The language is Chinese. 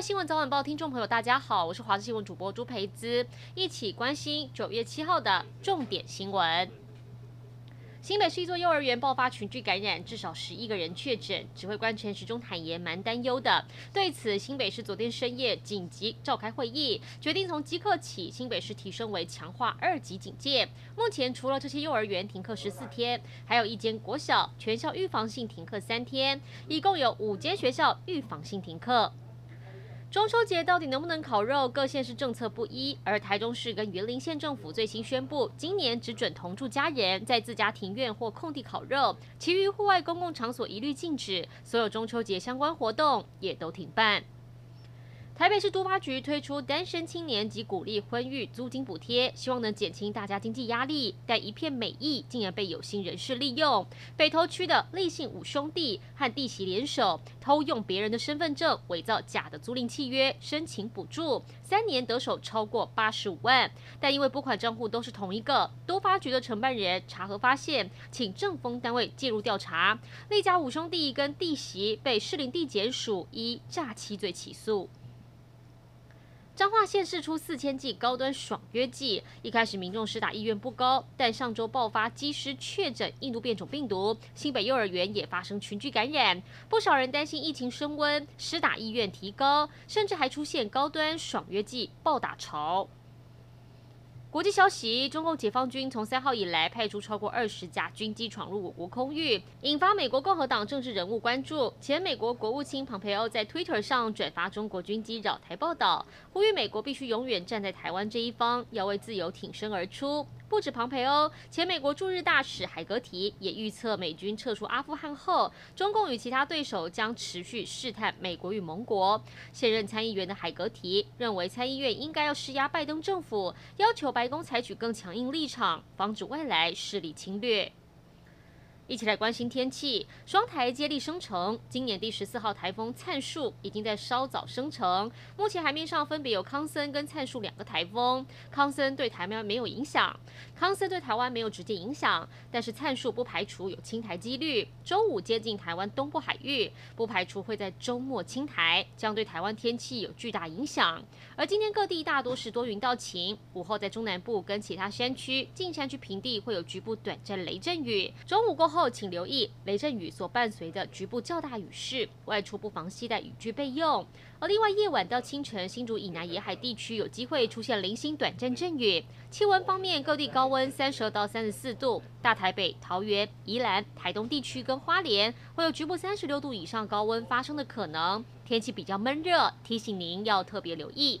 新闻早晚报听众朋友，大家好，我是华视新闻主播朱培姿，一起关心九月七号的重点新闻。新北市一座幼儿园爆发群聚感染，至少十一个人确诊。指挥官陈时中坦言，蛮担忧的。对此，新北市昨天深夜紧急召开会议，决定从即刻起，新北市提升为强化二级警戒。目前除了这些幼儿园停课十四天，还有一间国小全校预防性停课三天，一共有五间学校预防性停课。中秋节到底能不能烤肉？各县市政策不一，而台中市跟云林县政府最新宣布，今年只准同住家人在自家庭院或空地烤肉，其余户外公共场所一律禁止，所有中秋节相关活动也都停办。台北市都发局推出单身青年及鼓励婚育租金补贴，希望能减轻大家经济压力。但一片美意竟然被有心人士利用。北投区的立信五兄弟和弟媳联手，偷用别人的身份证，伪造假的租赁契约，申请补助，三年得手超过八十五万。但因为拨款账户都是同一个，都发局的承办人查核发现，请政风单位介入调查。立家五兄弟跟弟媳被士林地检署依诈欺罪起诉。彰化县试出四千剂高端爽约剂，一开始民众施打意愿不高，但上周爆发机师确诊印度变种病毒，新北幼儿园也发生群聚感染，不少人担心疫情升温，施打意愿提高，甚至还出现高端爽约剂暴打潮。国际消息：中共解放军从三号以来派出超过二十架军机闯入我国空域，引发美国共和党政治人物关注。前美国国务卿蓬佩奥在 Twitter 上转发中国军机扰台报道，呼吁美国必须永远站在台湾这一方，要为自由挺身而出。不止庞培欧，前美国驻日大使海格提也预测，美军撤出阿富汗后，中共与其他对手将持续试探美国与盟国。现任参议员的海格提认为，参议院应该要施压拜登政府，要求白宫采取更强硬立场，防止外来势力侵略。一起来关心天气，双台接力生成。今年第十四号台风灿树已经在稍早生成，目前海面上分别有康森跟灿树两个台风。康森对台湾没有影响，康森对台湾没有直接影响，但是灿树不排除有轻台几率。周五接近台湾东部海域，不排除会在周末轻台，将对台湾天气有巨大影响。而今天各地大多是多云到晴，午后在中南部跟其他山区、近山区平地会有局部短暂雷阵雨。中午过后。后请留意雷阵雨所伴随的局部较大雨势，外出不妨携带雨具备用。而另外，夜晚到清晨，新竹以南沿海地区有机会出现零星短暂阵雨。气温方面，各地高温三十二到三十四度，大台北、桃园、宜兰、台东地区跟花莲会有局部三十六度以上高温发生的可能，天气比较闷热，提醒您要特别留意。